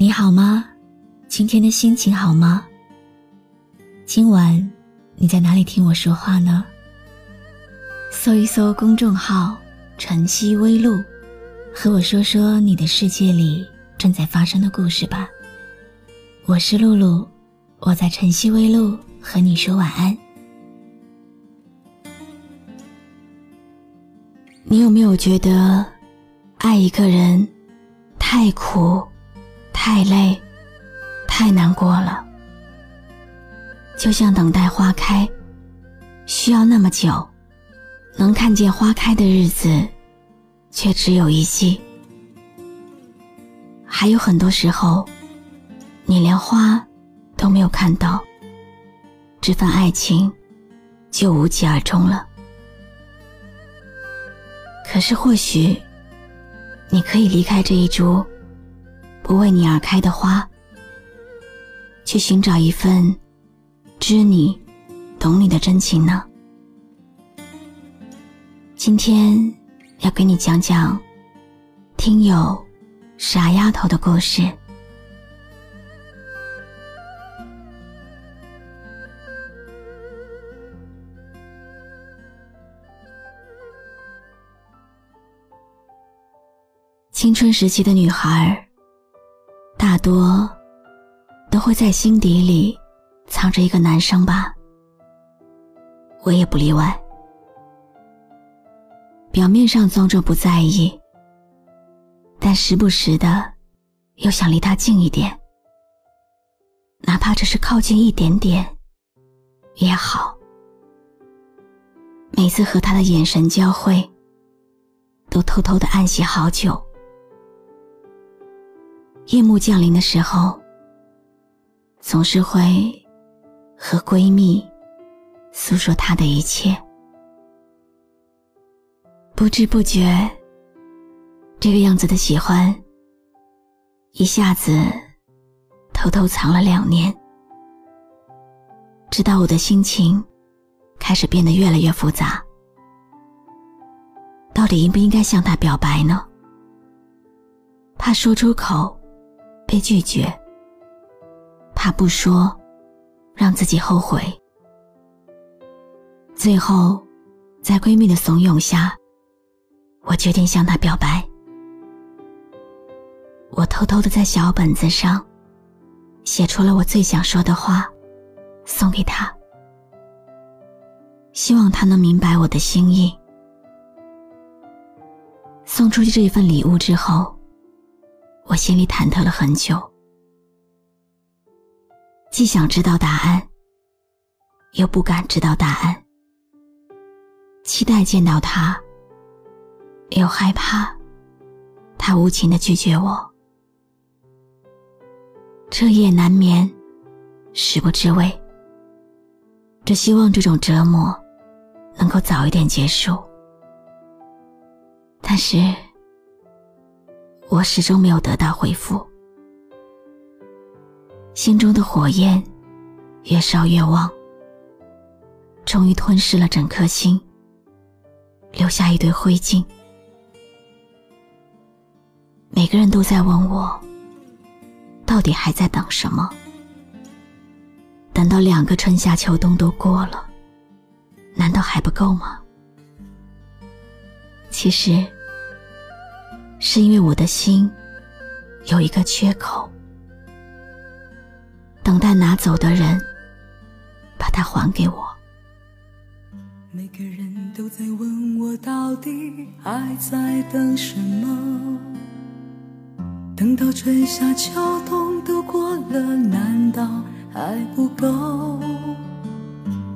你好吗？今天的心情好吗？今晚你在哪里听我说话呢？搜一搜公众号“晨曦微露”，和我说说你的世界里正在发生的故事吧。我是露露，我在晨曦微露和你说晚安。你有没有觉得，爱一个人太苦、太累、太难过了？就像等待花开，需要那么久，能看见花开的日子，却只有一季。还有很多时候，你连花都没有看到，这份爱情就无疾而终了。可是，或许你可以离开这一株不为你而开的花，去寻找一份知你、懂你的真情呢。今天要给你讲讲听友傻丫头的故事。青春时期的女孩，多都会在心底里藏着一个男生吧。我也不例外。表面上装作不在意，但时不时的又想离他近一点，哪怕只是靠近一点点也好。每次和他的眼神交汇，都偷偷的暗喜好久。夜幕降临的时候，总是会和闺蜜诉说她的一切。不知不觉，这个样子的喜欢，一下子偷偷藏了两年，直到我的心情开始变得越来越复杂。到底应不应该向他表白呢？怕说出口。被拒绝，怕不说，让自己后悔。最后，在闺蜜的怂恿下，我决定向她表白。我偷偷的在小本子上写出了我最想说的话，送给她，希望她能明白我的心意。送出去这一份礼物之后。我心里忐忑了很久，既想知道答案，又不敢知道答案；期待见到他，又害怕他无情的拒绝我。彻夜难眠，食不知味，只希望这种折磨能够早一点结束。但是。我始终没有得到回复，心中的火焰越烧越旺，终于吞噬了整颗心，留下一堆灰烬。每个人都在问我，到底还在等什么？等到两个春夏秋冬都过了，难道还不够吗？其实。是因为我的心有一个缺口，等待拿走的人把它还给我。每个人都在问我，到底还在等什么？等到春夏秋冬都过了，难道还不够？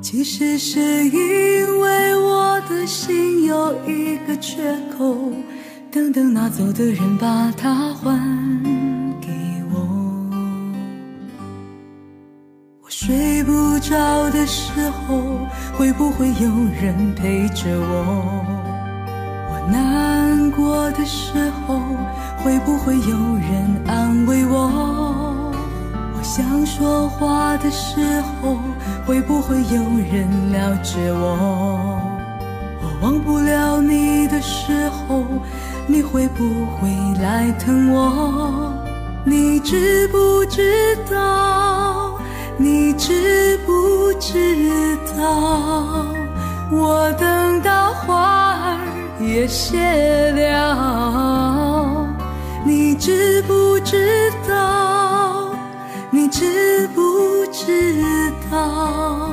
其实是因为我的心有一个缺口。等等，拿走的人把它还给我。我睡不着的时候，会不会有人陪着我？我难过的时候，会不会有人安慰我？我想说话的时候，会不会有人了解我？我忘不了你的时候。你会不会来疼我？你知不知道？你知不知道？我等到花儿也谢了，你知不知道？你知不知道？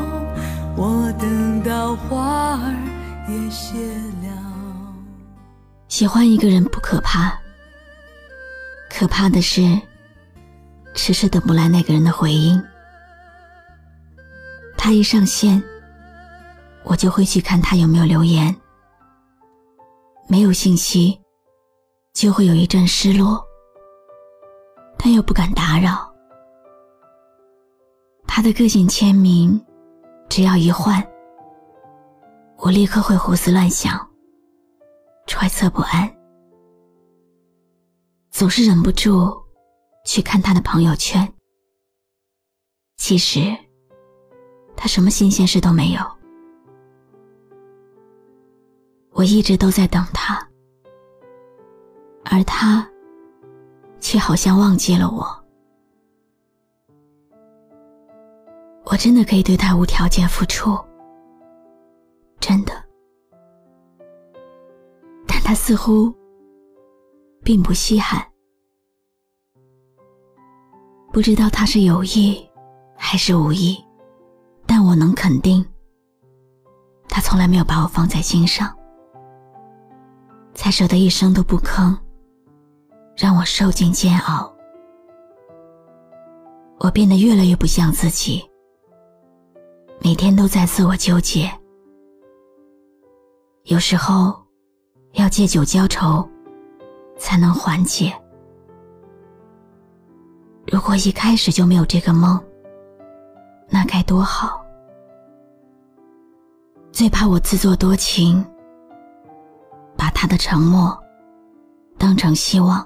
我等到花儿也谢了。喜欢一个人不可怕，可怕的是迟迟等不来那个人的回应。他一上线，我就会去看他有没有留言。没有信息，就会有一阵失落，但又不敢打扰。他的个性签名，只要一换，我立刻会胡思乱想，揣测不安，总是忍不住去看他的朋友圈。其实。他什么新鲜事都没有，我一直都在等他，而他却好像忘记了我。我真的可以对他无条件付出，似乎并不稀罕，不知道他是有意还是无意。但我能肯定，他从来没有把我放在心上，才舍得一声都不吭，让我受尽煎熬。我变得越来越不像自己，每天都在自我纠结。有时候，要借酒浇愁，才能缓解。如果一开始就没有这个梦，那该多好！最怕我自作多情，把他的沉默当成希望，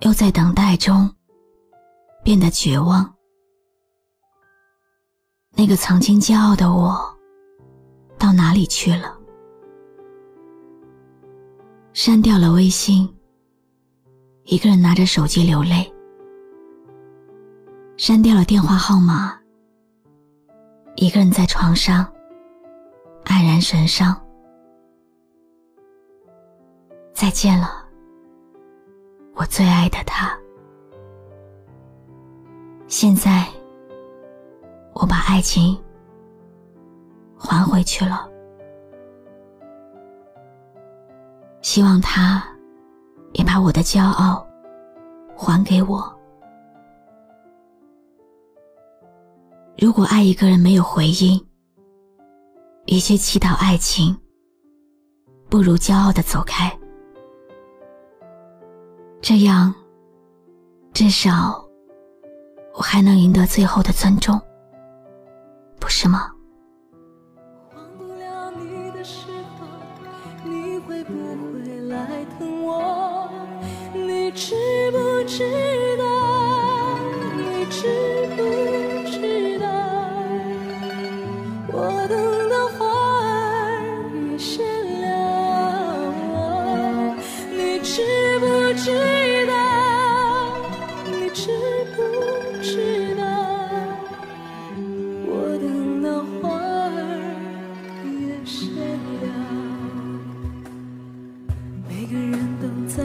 又在等待中变得绝望。那个曾经骄傲的我，到哪里去了？删掉了微信，一个人拿着手机流泪。删掉了电话号码，一个人在床上黯然神伤。再见了，我最爱的他。现在，我把爱情还回去了，希望他也把我的骄傲还给我。如果爱一个人没有回应，与其祈祷爱情，不如骄傲的走开。这样，至少我还能赢得最后的尊重，不是吗？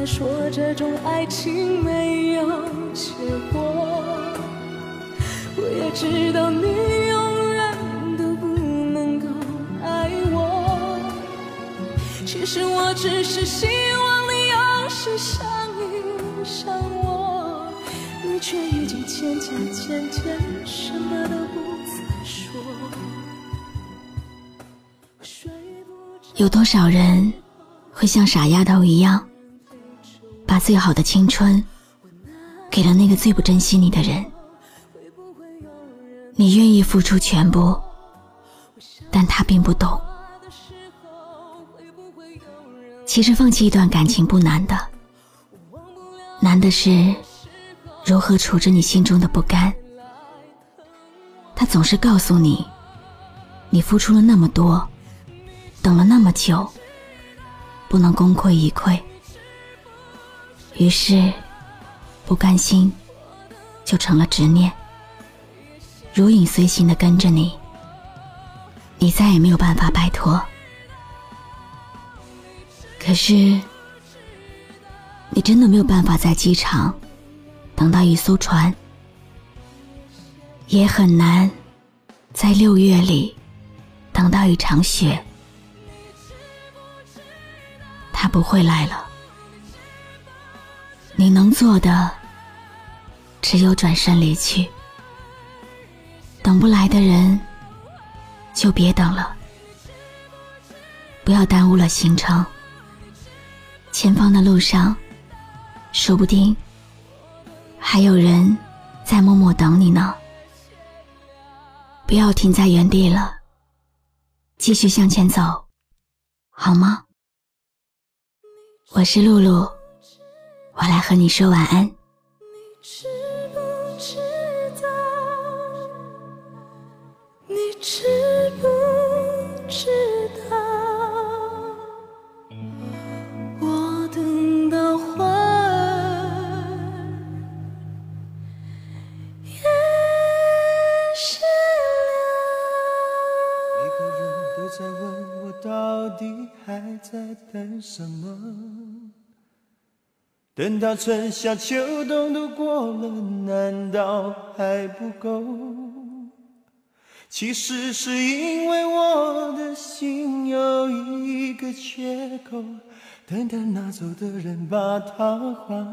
说这种爱情没有结果，我也知道你永远都不能够爱我。其实我只是希望你有时想一想我，你却已经渐渐渐渐什么都不再说。睡不着有多少人会像傻丫头一样，把最好的青春给了那个最不珍惜你的人？你愿意付出全部，但他并不懂。其实放弃一段感情不难的，难的是如何处置你心中的不甘。他总是告诉你，你付出了那么多，等了那么久，不能功亏一篑。于是，不甘心，就成了执念，如影随形的跟着你，你再也没有办法摆脱。可是，你真的没有办法在机场等到一艘船，也很难在六月里等到一场雪。他不会来了，你能做的只有转身离去。等不来的人，就别等了，不要耽误了行程。前方的路上，说不定还有人在默默等你呢。不要停在原地了，继续向前走，好吗？我是露露，我来和你说晚安。你知不知道？你知不知道？我等到花儿也谢了。每个人都在问我，到底还在等什么？等到春夏秋冬都过了，难道还不够？其实是因为我的心有一个缺口，等待拿走的人把它还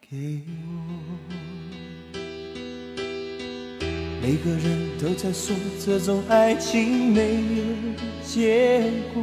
给我。每个人都在说这种爱情没有结果。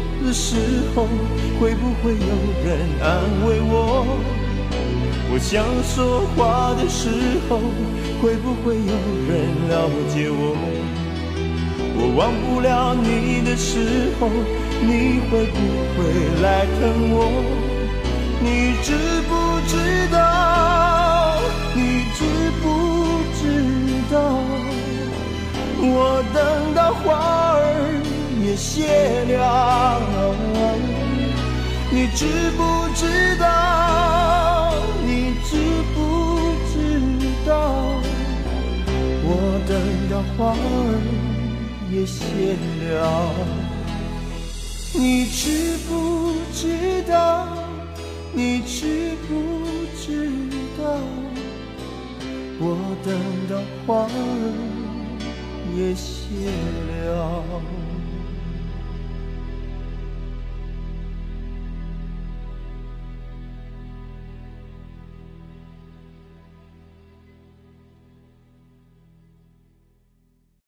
的时候，会不会有人安慰我？我想说话的时候，会不会有人了解我？我忘不了你的时候，你会不会来疼我？你知不知道？谢了，你知不知道？你知不知道？我等到花儿也谢了，你知不知道？你知不知道？我等到花儿也谢了。